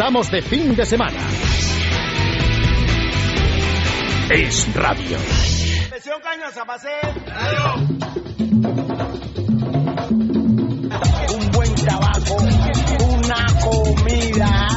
Estamos de fin de semana. Es radio. Un buen tabaco, una comida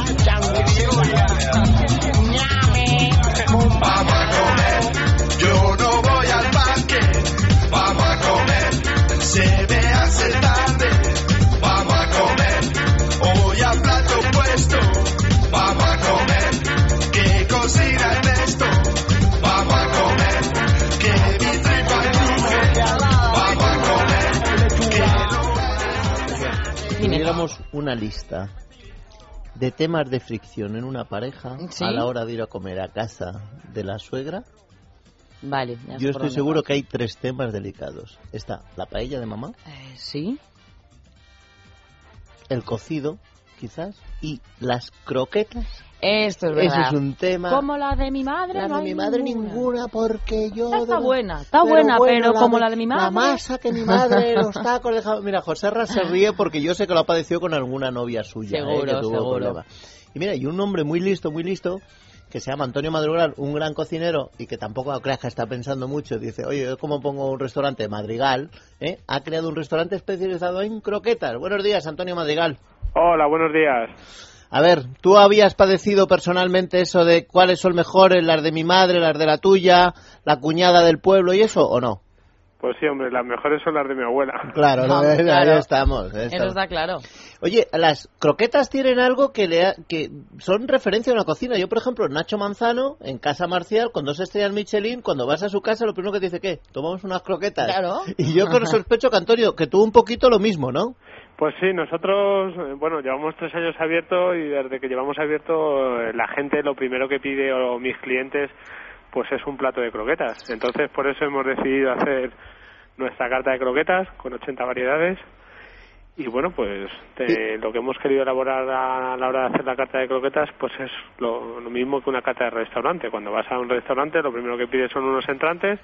Si tuviéramos una lista de temas de fricción en una pareja Sí. a la hora de ir a comer a casa de la suegra, Vale. ya yo estoy seguro vas. que hay tres temas delicados. Está la paella de mamá, Eh, sí. el cocido, quizás, y las croquetas. Esto es Ese verdad. es un tema. Como la de mi madre. La no de hay mi madre ninguna. ninguna, porque yo... Esta está buena, está buena, pero como la de mi La madre. masa que mi madre, los tacos de jamón. Mira, José Ra se ríe porque yo sé que lo ha padecido con alguna novia suya. ¿eh? Seguro, que tuvo seguro. problemas. Y mira, y un hombre muy listo, muy listo, que se llama Antonio Madrugal, un gran cocinero y que tampoco creas que está pensando mucho. Dice, oye, ¿yo ¿cómo pongo un restaurante? Madrigal, ¿eh? Ha creado un restaurante especializado en croquetas. Buenos días, Antonio Madrigal. Hola, buenos días. A ver, ¿tú habías padecido personalmente eso de cuáles son mejores, las de mi madre, las de la tuya, la cuñada del pueblo y eso, o no? Pues sí, hombre, las mejores son las de mi abuela. Claro, Vamos, ahí claro. estamos. ahí Eso está claro. Oye, las croquetas tienen algo que le ha- que son referencia a una cocina. Yo, por ejemplo, Nacho Manzano, en Casa Marcial, con dos estrellas Michelin, cuando vas a su casa, lo primero que te dice, ¿qué? Tomamos unas croquetas. Claro. Y yo con sospecho que Antonio, que tuvo un poquito lo mismo, ¿no? Pues sí, nosotros, eh, bueno, llevamos tres años abierto y desde que llevamos abierto, eh, la gente lo primero que pide o mis clientes, pues es un plato de croquetas. Entonces, por eso hemos decidido hacer nuestra carta de croquetas con 80 variedades. Y bueno, pues te- lo que hemos querido elaborar a la hora de hacer la carta de croquetas, pues es lo, lo mismo que una carta de restaurante. Cuando vas a un restaurante, lo primero que pides son unos entrantes,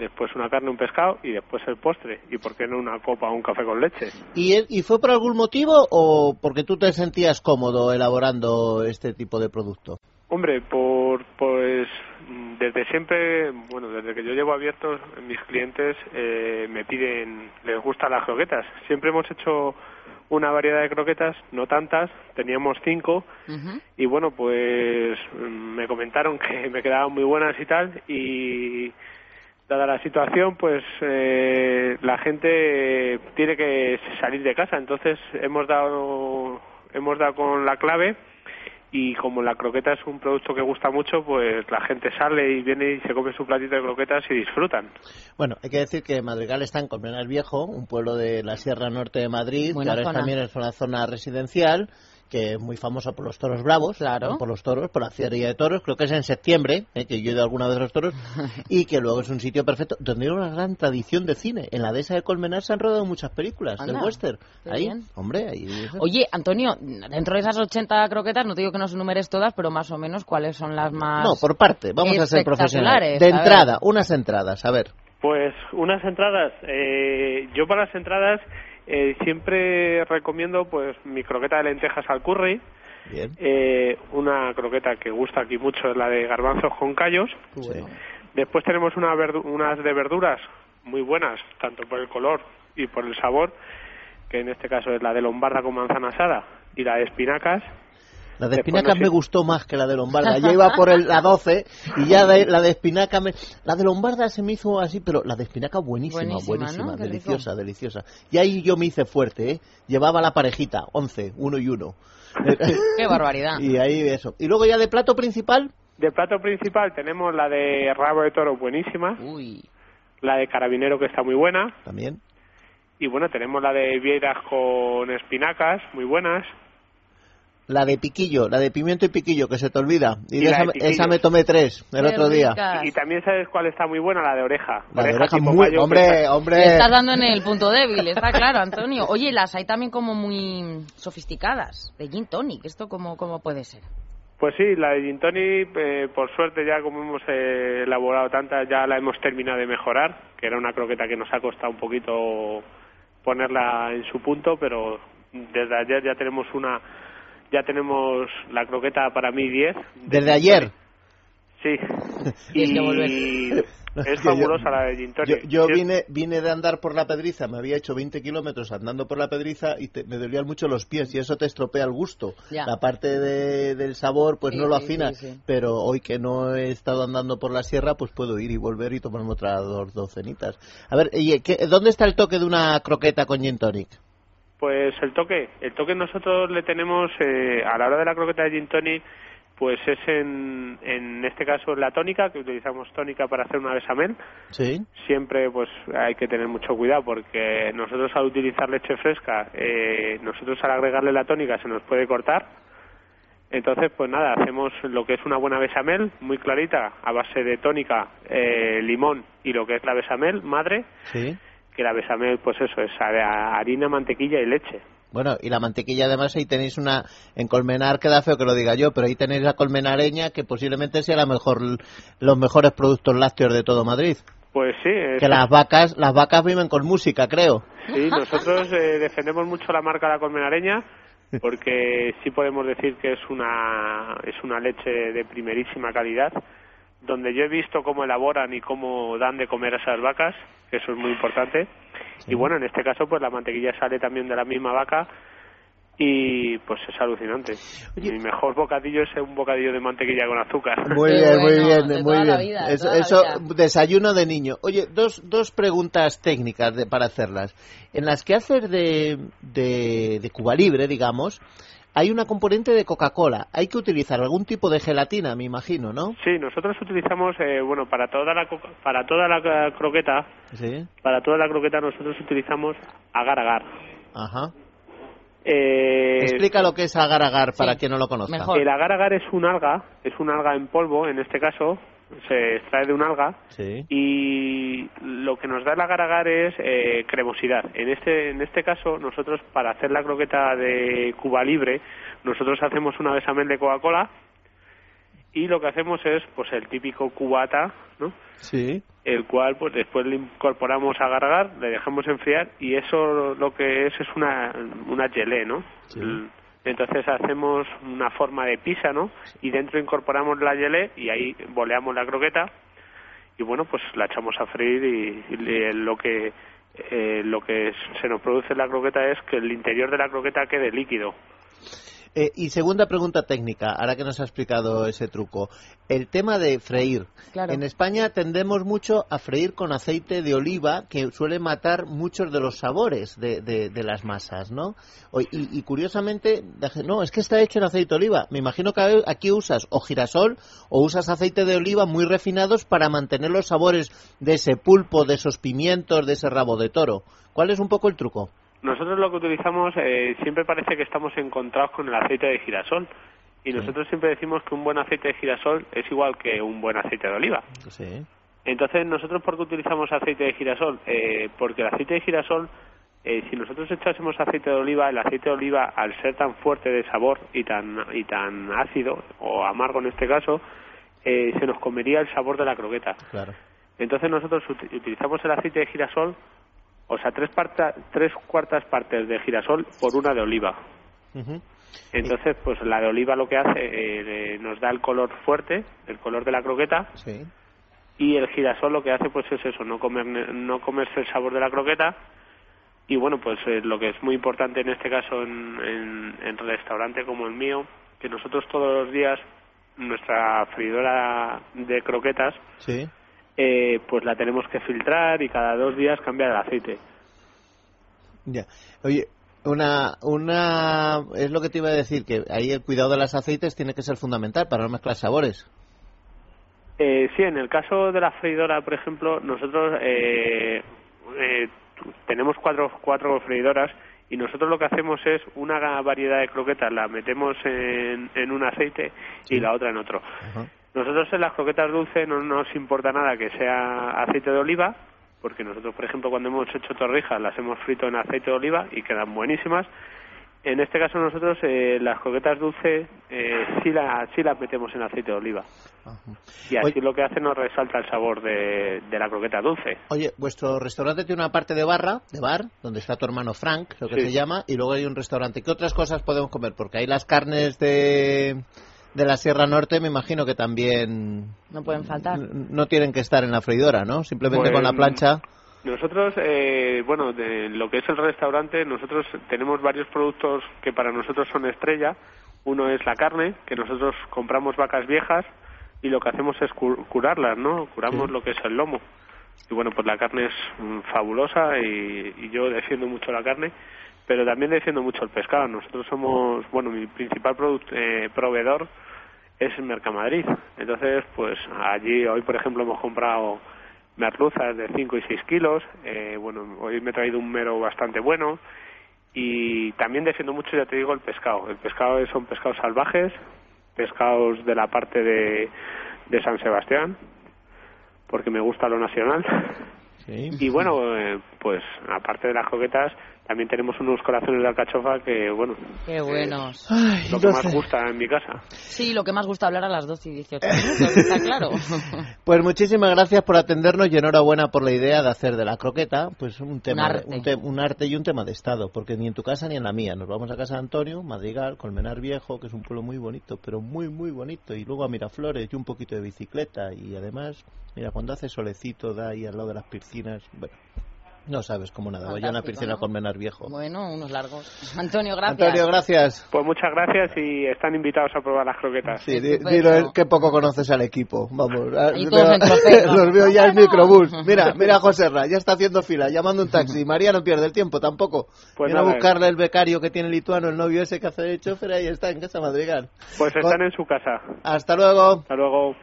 después una carne, un pescado y después el postre. ¿Y por qué no una copa o un café con leche? ¿Y, él- ¿Y fue por algún motivo o porque tú te sentías cómodo elaborando este tipo de producto? Hombre, por pues mm, desde siempre, bueno, desde que yo llevo abiertos, mis clientes eh, me piden, les gustan las croquetas. Siempre hemos hecho una variedad de croquetas, no tantas, teníamos cinco, y bueno, pues mm, me comentaron que me quedaban muy buenas y tal, y dada la situación, pues eh, la gente tiene que salir de casa, entonces hemos dado hemos dado con la clave y como la croqueta es un producto que gusta mucho, pues la gente sale y viene y se come su platito de croquetas y disfrutan. Bueno, hay que decir que Madrigal está en Colmenar Viejo, un pueblo de la Sierra Norte de Madrid, Buena que ahora zona. también es una zona residencial, que es muy famosa por los toros bravos, Claro. ¿no? por los toros, por la feria de toros, creo que es en septiembre, eh, que yo he ido alguna vez a los toros, y que luego es un sitio perfecto, donde hay una gran tradición de cine. En la dehesa de Colmenar se han rodado muchas películas del Anda, western. qué Ahí, bien. hombre, ahí... Oye, Antonio, dentro de esas 80 croquetas, no te digo que nos enumeres todas, pero más o menos cuáles son las más... No, por parte, vamos a ser profesionales. De a entrada, unas entradas, a ver. Pues unas entradas, eh, yo para las entradas eh, siempre recomiendo pues mi croqueta de lentejas al curry, Bien. eh, una croqueta que gusta aquí mucho es la de garbanzos con callos, después tenemos una verdu- unas de verduras muy buenas, tanto por el color y por el sabor, que en este caso es la de lombarda con manzana asada y la de espinacas, La de espinacas no sé- me gustó más que la de Lombarda. Ya iba por el, la 12 y ya de- la de espinaca me... La de Lombarda se me hizo así, pero la de espinaca buenísima, Buenísima, deliciosa, deliciosa. Y ahí yo me hice fuerte, ¿eh? Llevaba la parejita, 11, uno y uno. Qué barbaridad. y ahí eso. Y luego ya de plato principal, De plato principal tenemos la de rabo de toro buenísima, Uy, la de carabinero que está muy buena, también. y bueno, tenemos la de vieiras con espinacas muy buenas, La de piquillo, la de pimiento y piquillo, que se te olvida. Y, Y de la esa, de piquillo. esa me tomé tres el qué otro día. ricas. y, y también sabes cuál está muy buena, la de oreja. La de oreja muy... mayo, Hombre, está- hombre. Le estás dando en el punto débil, está claro, Antonio. Oye, las hay también como muy sofisticadas, de gin tonic. ¿Esto cómo, cómo puede ser? Pues sí, la de gin tonic, eh, por suerte ya como hemos eh, elaborado tantas, ya la hemos terminado de mejorar, que era una croqueta que nos ha costado un poquito ponerla en su punto, pero desde ayer ya tenemos una ya tenemos la croqueta para mí 10. Desde ayer. Sí. Que. Y es fabulosa la de gin Yo, tonic. yo Sí, vine, vine de andar por la pedriza, me había hecho 20 kilómetros andando por la pedriza y te- me dolían mucho los pies y eso te estropea el gusto. Ya. La parte de- del sabor pues Sí, no lo afina, sí, sí. pero hoy que no he estado andando por la sierra pues puedo ir y volver y tomarme otras dos docenitas. A ver, y, ¿qué- ¿dónde está el toque de una croqueta con gin tonic? Pues el toque, el toque nosotros le tenemos eh, a la hora de la croqueta de gin tonic, pues es en, en este caso la tónica, que utilizamos tónica para hacer una bechamel. Sí. Siempre pues hay que tener mucho cuidado porque nosotros al utilizar leche fresca, eh, nosotros al agregarle la tónica se nos puede cortar. Entonces, pues nada, hacemos lo que es una buena bechamel, muy clarita, a base de tónica, eh, limón y lo que es la bechamel madre, Sí. Que la bechamel, pues eso, es ha- harina, mantequilla y leche. Bueno, y la mantequilla además ahí tenéis una, en Colmenar queda feo que lo diga yo, pero ahí tenéis la colmenareña que posiblemente sea la mejor, los mejores productos lácteos de todo Madrid. Pues sí, es- Que las vacas, las vacas viven con música, creo. sí nosotros eh, defendemos mucho la marca La Colmenareña porque sí podemos decir que es una, es una leche de primerísima calidad, donde yo he visto cómo elaboran y cómo dan de comer a esas vacas, que eso es muy importante. Y bueno, en este caso, pues la mantequilla sale también de la misma vaca y pues es alucinante. Oye. Mi mejor bocadillo es un bocadillo de mantequilla con azúcar. Muy bien, muy bueno, bien, de muy bien. vida, eso, eso, desayuno de niño. Oye, dos, dos preguntas técnicas de- para hacerlas. En las que haces de, de, de Cuba Libre, digamos, hay una componente de Coca-Cola. Hay que utilizar algún tipo de gelatina, me imagino, ¿no? Sí, nosotros utilizamos, eh, bueno, para toda la coca- para toda la eh, croqueta, Sí. para toda la croqueta nosotros utilizamos agar-agar. Ajá. Eh, Explica lo que es agar-agar para Sí. quien no lo conozca. Mejor. el agar-agar es un alga, es un alga en polvo, en este caso, se extrae de un alga Sí. y lo que nos da el agar-agar es eh, cremosidad. En este, en este caso, nosotros para hacer la croqueta de Cuba Libre, nosotros hacemos una bechamel de Coca-Cola y lo que hacemos es pues el típico cubata, ¿no? Sí. el cual pues después le incorporamos a agar le dejamos enfriar y eso lo que es es una una gelé, ¿no? Sí. L- Entonces hacemos una forma de pizza, ¿no? Y dentro incorporamos la gelé y ahí boleamos la croqueta y bueno pues la echamos a freír y, lo que eh, lo que se nos produce en la croqueta es que el interior de la croqueta quede líquido. Eh, y segunda pregunta técnica, ahora que nos ha explicado ese truco. El tema de freír. Claro. En España tendemos mucho a freír con aceite de oliva, que suele matar muchos de los sabores de, de- de las masas, ¿no? O- Y, y curiosamente, no, es que está hecho en aceite de oliva. Me imagino que aquí usas o girasol o usas aceite de oliva muy refinados para mantener los sabores de ese pulpo, de esos pimientos, de ese rabo de toro. ¿Cuál es un poco el truco? Nosotros lo que utilizamos eh, siempre parece que estamos encontrados con el aceite de girasol y nosotros siempre decimos que un buen aceite de girasol es igual que un buen aceite de oliva. Sí. Entonces, ¿nosotros por qué utilizamos aceite de girasol? Eh, porque el aceite de girasol, eh, si nosotros echásemos aceite de oliva, el aceite de oliva, al ser tan fuerte de sabor y tan, y tan ácido, o amargo en este caso, eh, se nos comería el sabor de la croqueta. Claro. Entonces, nosotros ut- utilizamos el aceite de girasol, o sea, tres, parta- tres cuartas partes de girasol por una de oliva. Entonces, pues la de oliva lo que hace, eh, eh, nos da el color fuerte, el color de la croqueta, Sí. y el girasol lo que hace pues es eso no comer no comerse el sabor de la croqueta y bueno pues eh, lo que es muy importante en este caso en, en, en restaurante como el mío que nosotros todos los días nuestra freidora de croquetas Sí. Eh, pues la tenemos que filtrar y cada dos días cambiar el aceite Ya. Oye, una, una, es lo que te iba a decir, que ahí el cuidado de los aceites tiene que ser fundamental para no mezclar sabores. Eh, sí, en el caso de la freidora, por ejemplo, nosotros eh, eh, tenemos cuatro, cuatro freidoras y nosotros lo que hacemos es una variedad de croquetas la metemos en, en un aceite Sí. y la otra en otro. Ajá. Nosotros en las croquetas dulces no nos importa nada que sea aceite de oliva, porque nosotros, por ejemplo, cuando hemos hecho torrijas las hemos frito en aceite de oliva y quedan buenísimas. En este caso nosotros eh, las croquetas dulces eh, sí, la- sí las metemos en aceite de oliva. Y así Oye. lo que hace nos resalta el sabor de, de la croqueta dulce. Oye, vuestro restaurante tiene una parte de barra, de bar, donde está tu hermano Frank, lo que Sí. se llama, y luego hay un restaurante. ¿Qué otras cosas podemos comer? Porque hay las carnes de, de la Sierra Norte, me imagino que también No pueden faltar. no tienen que estar en la freidora, ¿no? Simplemente Pues, con la plancha. Nosotros, eh, bueno, de lo que es el restaurante, nosotros tenemos varios productos que para nosotros son estrella. Uno es la carne, que nosotros compramos vacas viejas y lo que hacemos es cu- curarlas, ¿no? Curamos Sí. lo que es el lomo. Y bueno, pues la carne es mm, fabulosa y, y yo defiendo mucho la carne, pero también defiendo mucho el pescado. Nosotros somos, bueno, mi principal eh, proveedor es Mercamadrid. Entonces, pues allí hoy, por ejemplo, hemos comprado merluzas de 5 y 6 kilos. Eh, bueno, hoy me he traído un mero bastante bueno. Y también defiendo mucho, ya te digo, el pescado. El pescado es- son pescados salvajes, pescados de la parte de, de San Sebastián, porque me gusta lo nacional. Sí. Y bueno, eh, pues aparte de las croquetas, también tenemos unos corazones de alcachofa que, bueno, Qué buenos. Ay, lo que no más gusta en mi casa. Sí, lo que más gusta hablar a las 12 y 18 minutos, está claro. Pues muchísimas gracias por atendernos y enhorabuena por la idea de hacer de la croqueta pues un tema arte. un, te- un arte y un tema de estado, porque ni en tu casa ni en la mía. Nos vamos a casa de Antonio, Madrigal, Colmenar Viejo, que es un pueblo muy bonito, pero muy muy bonito, y luego a Miraflores y un poquito de bicicleta y además, mira, cuando hace solecito da ahí al lado de las piscinas, bueno, no sabes cómo nada, vaya a una piscina ¿no? Colmenar Viejo. Bueno, unos largos. Antonio, gracias. Antonio, gracias. Pues muchas gracias y están invitados a probar las croquetas. Sí, di- dilo, eh, que poco conoces al equipo. Vamos, ah, los veo ya en microbús. Mira, mira a José Ra, ya está haciendo fila, llamando un taxi. María no pierde el tiempo tampoco. Pues Viene a buscarle el becario que tiene lituano, el novio ese que hace de chofer, ahí está, en casa Madrigal. Pues están en su casa. Hasta luego. Hasta luego.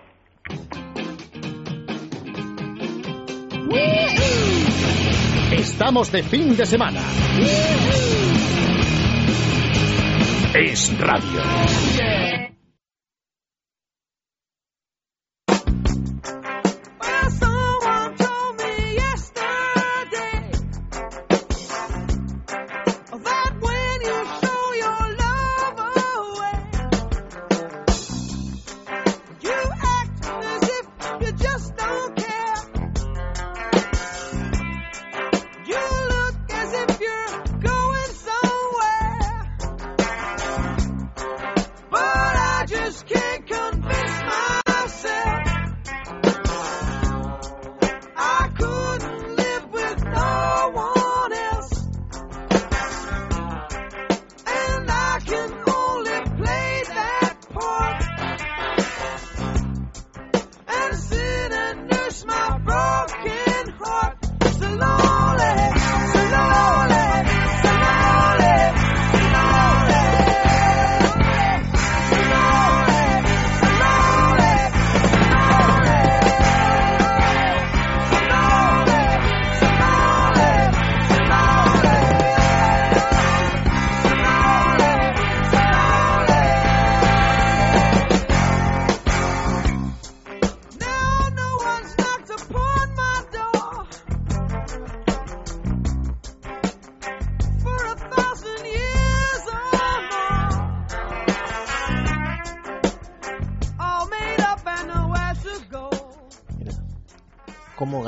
Estamos de fin de semana. Es radio.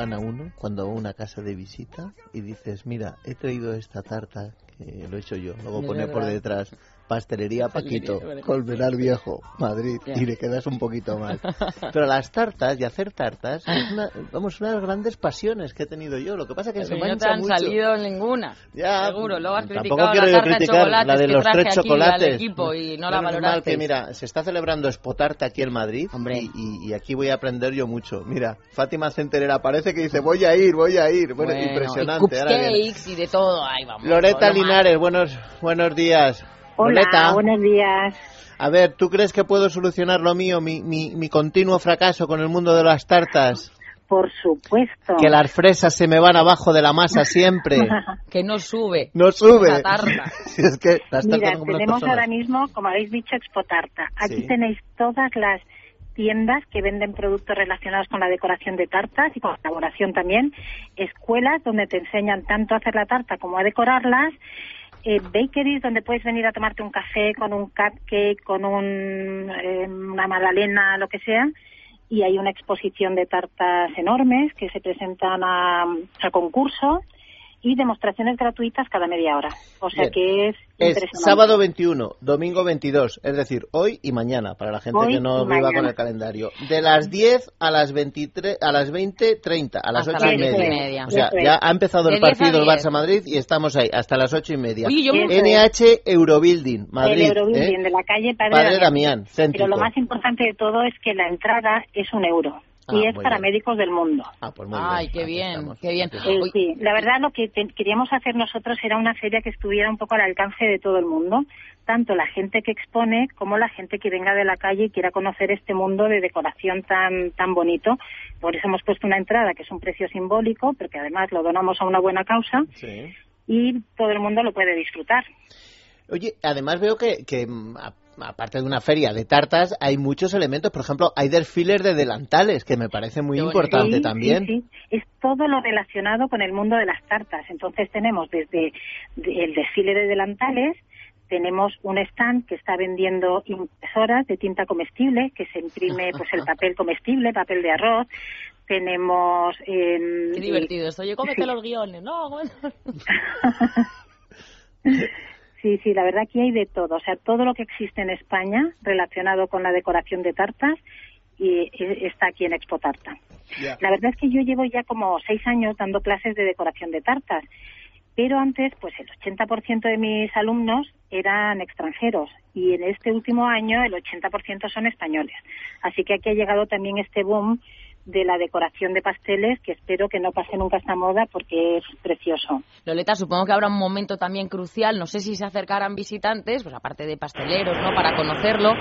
¿Cómo gana uno cuando va a una casa de visita y dices, mira, he traído esta tarta que lo he hecho yo? Luego pone por detrás Pastelería Paquito. Colmenar Viejo, Madrid, Ya. y le quedas un poquito mal. Pero las tartas y hacer tartas es una, vamos, una de las grandes pasiones que he tenido yo. Lo que pasa es que se no te han mucho. salido ninguna. Ya, Seguro. Luego has criticado la tarta de la de que los traje tres chocolates. equipo y no la mal que mira, se está celebrando Expotarta aquí en Madrid Hombre. Y, y- y aquí voy a aprender yo mucho. Mira, Fátima Centerera parece que dice voy a ir, voy a ir. Bueno, Bueno, impresionante. Y Ahora y de todo. Ahí vamos. Loreta más. Linares, buenos buenos días. Hola, buenos días. a ver, ¿tú crees que puedo solucionar lo mío, mi, mi, mi continuo fracaso con el mundo de las tartas? Por supuesto. Que las fresas se me van abajo de la masa siempre. Que no sube. No sube. La tarta. Si es que las tartas Mira, tenemos personas. ahora mismo, como habéis dicho, Expotarta. Aquí Sí. tenéis todas las tiendas que venden productos relacionados con la decoración de tartas y con la elaboración también, escuelas donde te enseñan tanto a hacer la tarta como a decorarlas eh, bakeries donde puedes venir a tomarte un café con un cupcake, con un, eh, una magdalena, lo que sea. Y hay una exposición de tartas enormes que se presentan a, a concurso y demostraciones gratuitas cada media hora. O sea Bien. que es, Es impresionante. sábado 21, domingo 22, es decir, hoy y mañana, para la gente Hoy que no viva mañana. con el calendario. De las 10 a las 23, a las 20.30, a las Hasta 8 y media. O sea, ya ha empezado el De 10 a partido el 10. Barça-Madrid y estamos ahí, hasta las 8 y media. Oye, yo. NH Eurobuilding, Madrid. el Eurobuilding ¿eh? de la calle Padre, Padre Damián. Damián. Pero lo más importante de todo es que la entrada es un euro Ah, y es muy para bien. médicos del mundo. Ah, pues muy Ay, qué Aquí bien, estamos. qué bien. Eh, sí, la verdad lo que te- queríamos hacer nosotros era una feria que estuviera un poco al alcance de todo el mundo, tanto la gente que expone como la gente que venga de la calle y quiera conocer este mundo de decoración tan tan bonito. Por eso hemos puesto una entrada que es un precio simbólico, porque además lo donamos a una buena causa Sí. y todo el mundo lo puede disfrutar. Oye, además veo que, que, mm, aparte de una feria de tartas, hay muchos elementos. Por ejemplo, hay desfiles de delantales, que me parece muy importante Sí, también. Sí, sí. Es todo lo relacionado con el mundo de las tartas. Entonces tenemos desde de- el desfile de delantales, tenemos un stand que está vendiendo impresoras de tinta comestible, que se imprime pues el papel comestible, papel de arroz. Tenemos... em, Qué divertido esto. Oye, cómete los guiones, ¿no? Sí, sí, la verdad que hay de todo. O sea, todo lo que existe en España relacionado con la decoración de tartas y está aquí en Expo Tarta. La verdad es que yo llevo ya como seis años dando clases de decoración de tartas, pero antes, pues el 80% de mis alumnos eran extranjeros y en este último año el 80% son españoles. Así que aquí ha llegado también este boom de la decoración de pasteles que espero que no pase nunca esta moda porque es precioso. Loleta, supongo que habrá un momento también crucial, no sé si se acercarán visitantes, pues aparte de pasteleros, ¿no? Para conocerlo.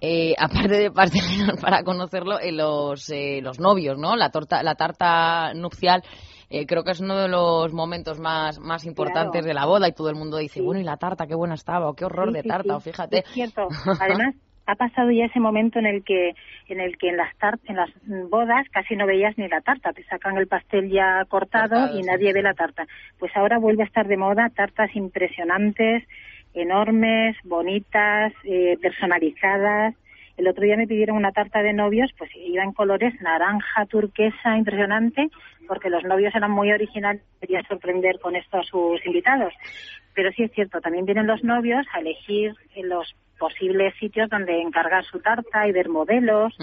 Eh, aparte de pasteleros, para conocerlo, eh, los, eh, los novios, ¿no? La, torta, la tarta nupcial. eh, creo que es uno de los momentos más, más importantes Claro. de la boda y todo el mundo dice, Sí. bueno, y la tarta, qué buena estaba, o qué horror Sí, de tarta, sí. o fíjate. Es cierto. Además, ha pasado ya ese momento en el que en el que en las tar- en las bodas casi no veías ni la tarta, te sacan el pastel ya cortado, Cortado, y nadie sí. ve la tarta. Pues ahora vuelve a estar de moda tartas impresionantes, enormes, bonitas, eh, personalizadas. El otro día me pidieron una tarta de novios, pues iba en colores naranja, turquesa, impresionante, porque los novios eran muy originales, quería sorprender con esto a sus invitados. Pero sí es cierto, también vienen los novios a elegir los posibles sitios donde encargar su tarta y ver modelos.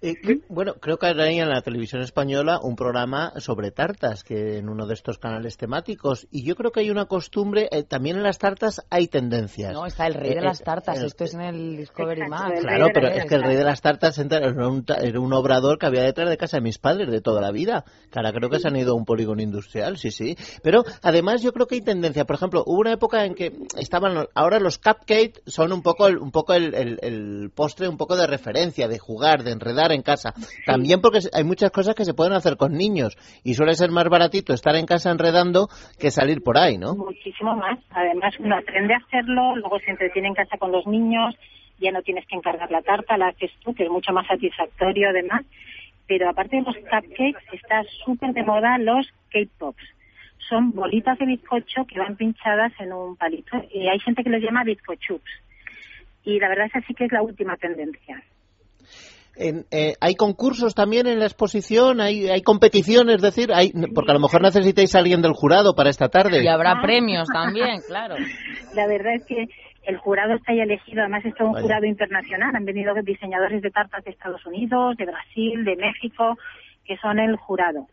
Eh, que- bueno, creo que hay en la televisión española un programa sobre tartas, que en uno de estos canales temáticos. Y yo creo que hay una costumbre, eh, también en las tartas hay tendencias. No, está el rey de Eh, las eh, tartas, el- esto es en el Discovery Max. Claro, pero es que el rey de las tartas entra- era un, era un obrador que había detrás de casa de mis padres de toda la vida. Que ahora creo que se han ido a un polígono industrial, sí, sí. Pero además yo creo que hay tendencia. Por ejemplo, hubo una época en que estaban, ahora los cupcakes son un poco, el, un poco el, el- el postre, un poco de referencia, de jugar, de enredar en casa. También porque hay muchas cosas que se pueden hacer con niños y suele ser más baratito estar en casa enredando que salir por ahí, ¿no? Muchísimo más. Además, uno aprende a hacerlo, luego se entretiene en casa con los niños, ya no tienes que encargar la tarta, la haces tú, que es mucho más satisfactorio además. Pero aparte de los cupcakes, está súper de moda los cake pops. Son bolitas de bizcocho que van pinchadas en un palito. Y hay gente que los llama bizcochups. Y la verdad es así que es la última tendencia. En, eh, ¿Hay concursos también en la exposición? ¿Hay, hay competiciones? Es decir, hay, porque a lo mejor necesitáis a alguien del jurado para esta tarde. Y habrá Ah. premios también, claro. La verdad es que el jurado está ya elegido, además es todo un Vaya. jurado internacional. Han venido diseñadores de tartas de Estados Unidos, de Brasil, de México, que son el jurado.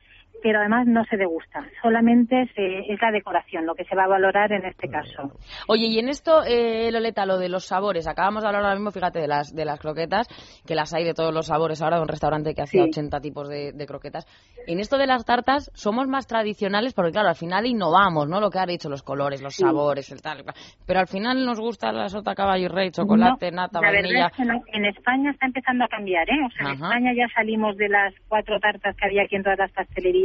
Pero además no se degusta, solamente se- es la decoración lo que se va a valorar en este caso. Oye, y en esto, eh, Loleta, lo de los sabores, acabamos de hablar ahora mismo, fíjate, de las, de las croquetas, que las hay de todos los sabores ahora, de un restaurante que hacía Sí. 80 tipos de, de croquetas. En esto de las tartas, somos más tradicionales porque, claro, al final innovamos, ¿no? Lo que ha dicho, los colores, los Sí. sabores, el tal. Pero al final nos gusta la sota caballo y rey, chocolate, No, nata, la vainilla. verdad es que no. En España está empezando a cambiar, ¿eh? O sea, en. España ya salimos de las cuatro tartas que había aquí en todas las pastelerías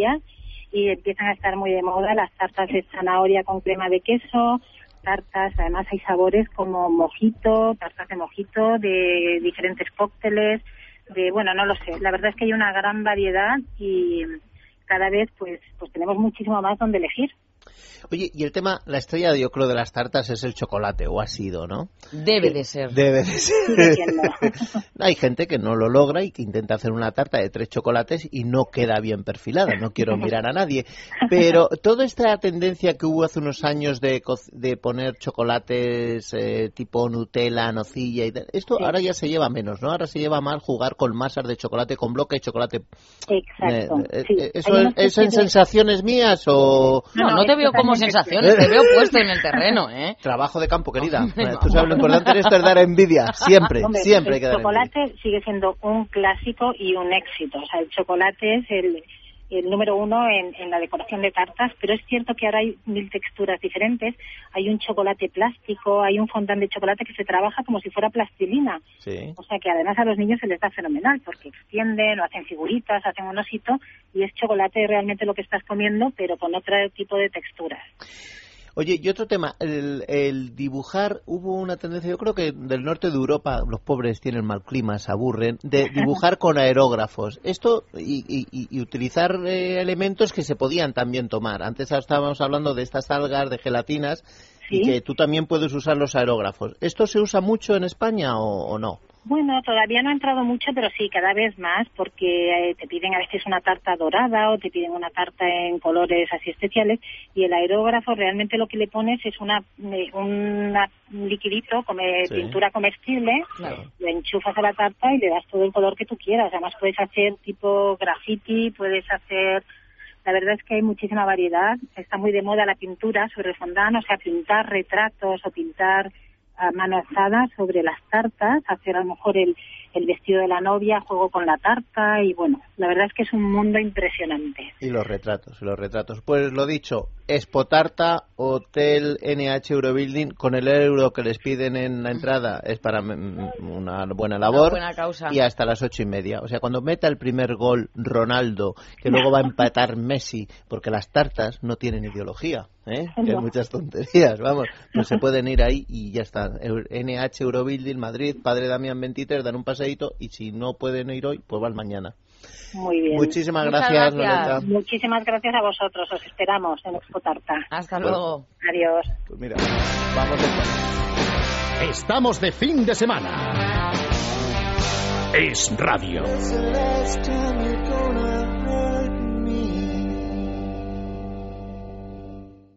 y empiezan a estar muy de moda las tartas de zanahoria con crema de queso, tartas, además hay sabores como mojito, tartas de mojito, de diferentes cócteles, de, bueno, no lo sé. La verdad es que hay una gran variedad y cada vez pues pues tenemos muchísimo más donde elegir. Oye, y el tema, la estrella yo creo de las tartas es el chocolate, o ha sido, ¿no? Debe de ser. Debe de ser. Hay gente que no lo logra y que intenta hacer una tarta de tres chocolates y no queda bien perfilada. No quiero mirar a nadie. Pero toda esta tendencia que hubo hace unos años de, co- de poner chocolates eh, tipo Nutella, nocilla y tal, esto Sí. ahora ya se lleva menos, ¿no? Ahora se lleva más jugar con masas de chocolate, con bloque de chocolate. Exacto. Eh, eh, sí. eh, ¿Eso es, ¿es especie en sensaciones mías o No, No, no te veo como sensaciones, te veo puesto en el terreno, ¿eh? trabajo de campo, querida? Tú sabes lo importante esto es dar envidia. Siempre, Hombre, siempre hay que el dar envidia. chocolate sigue siendo un clásico y un éxito. O sea, el chocolate es el, el número uno en, en la decoración de tartas, pero es cierto que ahora hay mil texturas diferentes. Hay un chocolate plástico, hay un fondant de chocolate que se trabaja como si fuera plastilina. Sí. O sea que además a los niños se les da fenomenal porque extienden o hacen figuritas, hacen un osito y es chocolate realmente lo que estás comiendo, pero con otro tipo de texturas. Oye, y otro tema, el, el dibujar, hubo una tendencia, yo creo que del norte de Europa, los pobres tienen mal clima, se aburren, de dibujar con aerógrafos. Esto y, y- utilizar eh, elementos que se podían también tomar. Antes estábamos hablando de estas algas, de gelatinas, y que tú también puedes usar los aerógrafos. ¿Esto se usa mucho en España o, o no? Bueno, todavía no ha entrado mucho, pero sí, cada vez más, porque eh, te piden a veces una tarta dorada o te piden una tarta en colores así especiales y el aerógrafo realmente lo que le pones es una, eh, una- un liquidito, come, Sí. pintura comestible, Claro. lo enchufas a la tarta y le das todo el color que tú quieras. Además puedes hacer tipo graffiti, puedes hacer... La verdad es que hay muchísima variedad. Está muy de moda la pintura sobre fondant, o sea, pintar retratos o pintar a mano alzada sobre las tartas, hacer a lo mejor el, el vestido de la novia, juego con la tarta y bueno, la verdad es que es un mundo impresionante. Y los retratos, los retratos. Pues lo dicho, Expo Tarta, Hotel NH Eurobuilding, con el euro que les piden en la entrada es para mm, una buena labor. buena causa. Y hasta las ocho y media. O sea, cuando meta el primer gol Ronaldo, que luego va a empatar Messi, porque las tartas no tienen ideología, ¿eh? que hay muchas tonterías, vamos, pues se pueden ir ahí y ya está. NH Eurobuilding, Madrid, Padre Damián 23, dan un paseíto y si no pueden ir hoy, pues van mañana. Muy bien. Muchísimas gracias, gracias. Muchísimas gracias a vosotros, os esperamos en Expo Tarta. Hasta luego. Adiós. Pues mira, vamos de Estamos de fin de semana. Es radio.